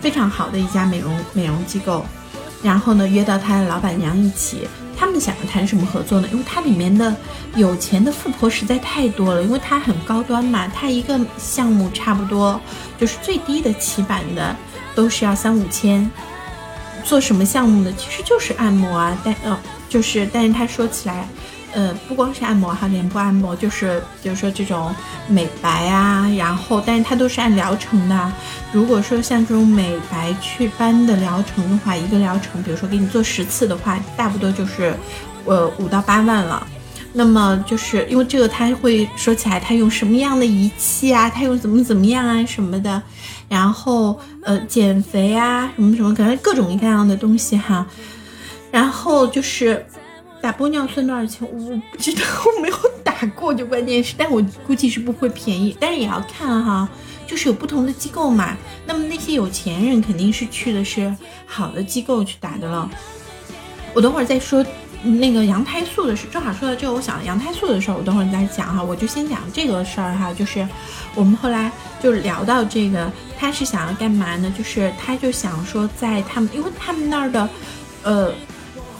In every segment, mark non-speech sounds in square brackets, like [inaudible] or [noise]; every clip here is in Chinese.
非常好的一家美容美容机构，然后呢约到他的老板娘一起，他们想要谈什么合作呢？因为它里面的有钱的富婆实在太多了，因为它很高端嘛，它一个项目差不多就是最低的起版的都是要三五千。做什么项目呢？其实就是按摩啊，但呃就是但是他说起来。呃，不光是按摩哈，脸部按摩就是比如说这种美白啊，然后但是它都是按疗程的。如果说像这种美白祛斑的疗程的话，一个疗程，比如说给你做十次的话，差不多就是呃五到八万了。那么就是因为这个，他会说起来他用什么样的仪器啊，他用怎么怎么样啊什么的，然后呃减肥啊什么什么，可能各种各样的东西哈。然后就是。打玻尿酸多少钱？我不知道，我没有打过，就关键是，但我估计是不会便宜，但是也要看哈，就是有不同的机构嘛。那么那些有钱人肯定是去的是好的机构去打的了。我等会儿再说那个羊胎素的事，正好说到这个，我想羊胎素的事儿，我等会儿再讲哈。我就先讲这个事儿哈，就是我们后来就聊到这个，他是想要干嘛呢？就是他就想说，在他们，因为他们那儿的，呃。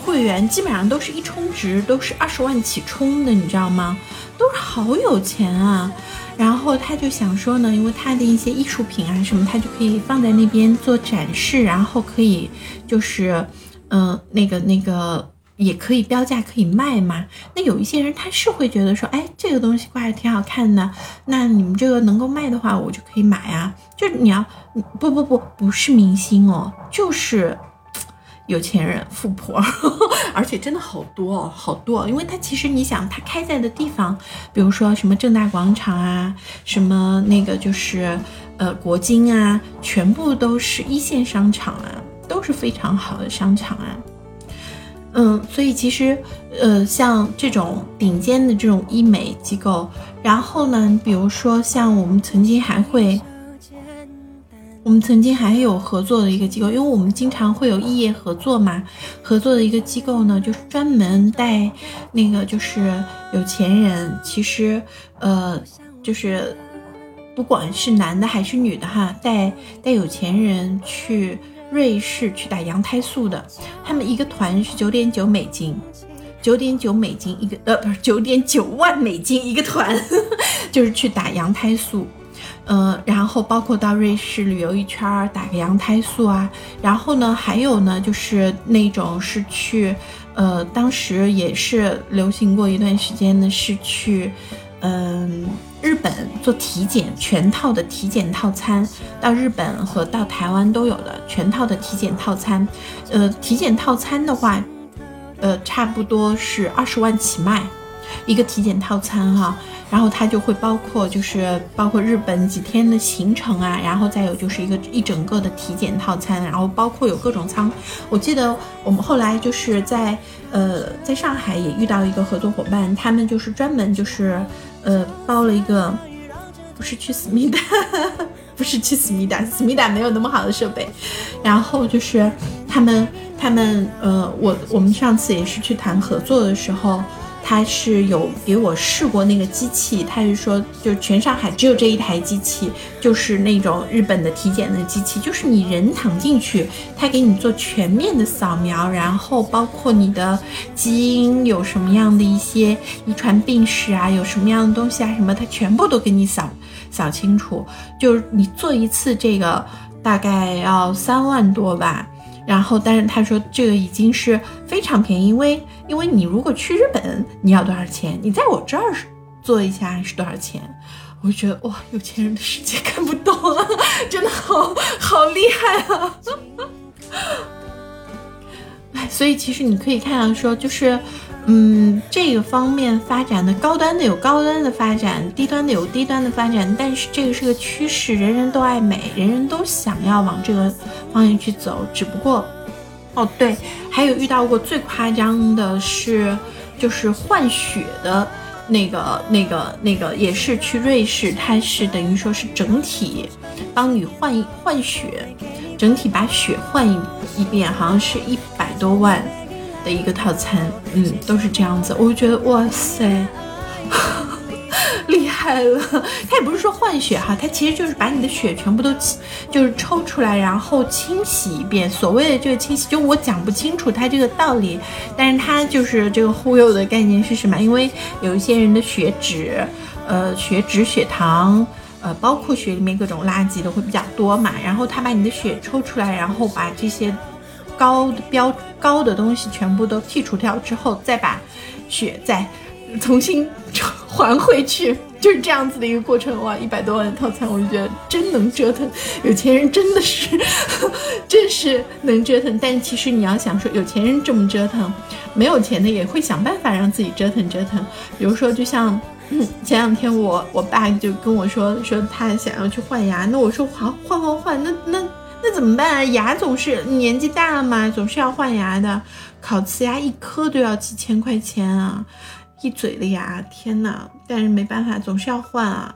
会员基本上都是一充值都是二十万起充的，你知道吗？都是好有钱啊！然后他就想说呢，因为他的一些艺术品啊什么，他就可以放在那边做展示，然后可以就是，嗯，那个那个也可以标价可以卖嘛。那有一些人他是会觉得说，哎，这个东西挂着挺好看的，那你们这个能够卖的话，我就可以买啊。就你要不不不不是明星哦，就是。有钱人、富婆，[laughs] 而且真的好多哦，好多。因为它其实你想，它开在的地方，比如说什么正大广场啊，什么那个就是呃国金啊，全部都是一线商场啊，都是非常好的商场啊。嗯，所以其实呃像这种顶尖的这种医美机构，然后呢，比如说像我们曾经还会。我们曾经还有合作的一个机构，因为我们经常会有异业合作嘛。合作的一个机构呢，就是专门带那个就是有钱人，其实呃就是不管是男的还是女的哈，带带有钱人去瑞士去打羊胎素的。他们一个团是九点九美金，九点九美金一个，呃不是九点九万美金一个团，[laughs] 就是去打羊胎素。嗯，然后包括到瑞士旅游一圈儿，打个羊胎素啊，然后呢，还有呢，就是那种是去，呃，当时也是流行过一段时间呢，是去，嗯，日本做体检，全套的体检套餐，到日本和到台湾都有的全套的体检套餐，呃，体检套餐的话，呃，差不多是二十万起卖，一个体检套餐哈。然后它就会包括，就是包括日本几天的行程啊，然后再有就是一个一整个的体检套餐，然后包括有各种舱。我记得我们后来就是在呃在上海也遇到一个合作伙伴，他们就是专门就是呃包了一个，不是去思密达，不是去思密达，思密达没有那么好的设备。然后就是他们他们呃我我们上次也是去谈合作的时候。他是有给我试过那个机器，他是说，就全上海只有这一台机器，就是那种日本的体检的机器，就是你人躺进去，他给你做全面的扫描，然后包括你的基因有什么样的一些遗传病史啊，有什么样的东西啊，什么，他全部都给你扫扫清楚。就是你做一次这个大概要三万多吧。然后，但是他说这个已经是非常便宜，因为因为你如果去日本，你要多少钱？你在我这儿做一下是多少钱？我觉得哇，有钱人的世界看不懂啊，真的好好厉害啊！[laughs] 哎，所以其实你可以看到说，就是。嗯，这个方面发展的高端的有高端的发展，低端的有低端的发展，但是这个是个趋势，人人都爱美，人人都想要往这个方向去走。只不过，哦对，还有遇到过最夸张的是，就是换血的那个、那个、那个，也是去瑞士，它是等于说是整体帮你换换血，整体把血换一一遍，好像是一百多万。一个套餐，嗯，都是这样子，我就觉得哇塞，[laughs] 厉害。害了。他也不是说换血哈，他其实就是把你的血全部都就是抽出来，然后清洗一遍。所谓的这个清洗，就我讲不清楚他这个道理，但是他就是这个忽悠的概念是什么？因为有一些人的血脂，呃，血脂、血糖，呃，包括血里面各种垃圾都会比较多嘛。然后他把你的血抽出来，然后把这些高的标高的东西全部都剔除掉之后，再把血再重新还回去，就是这样子的一个过程。哇，一百多万的套餐，我就觉得真能折腾，有钱人真的是，[laughs] 真是能折腾。但其实你要想说，有钱人这么折腾，没有钱的也会想办法让自己折腾折腾。比如说，就像 [coughs] 前两天我我爸就跟我说，说他想要去换牙，那我说好换换换，那那怎么办？牙总是年纪大了嘛，总是要换牙的，烤瓷牙一颗都要几千块钱啊。一嘴的牙，天哪！但是没办法，总是要换啊。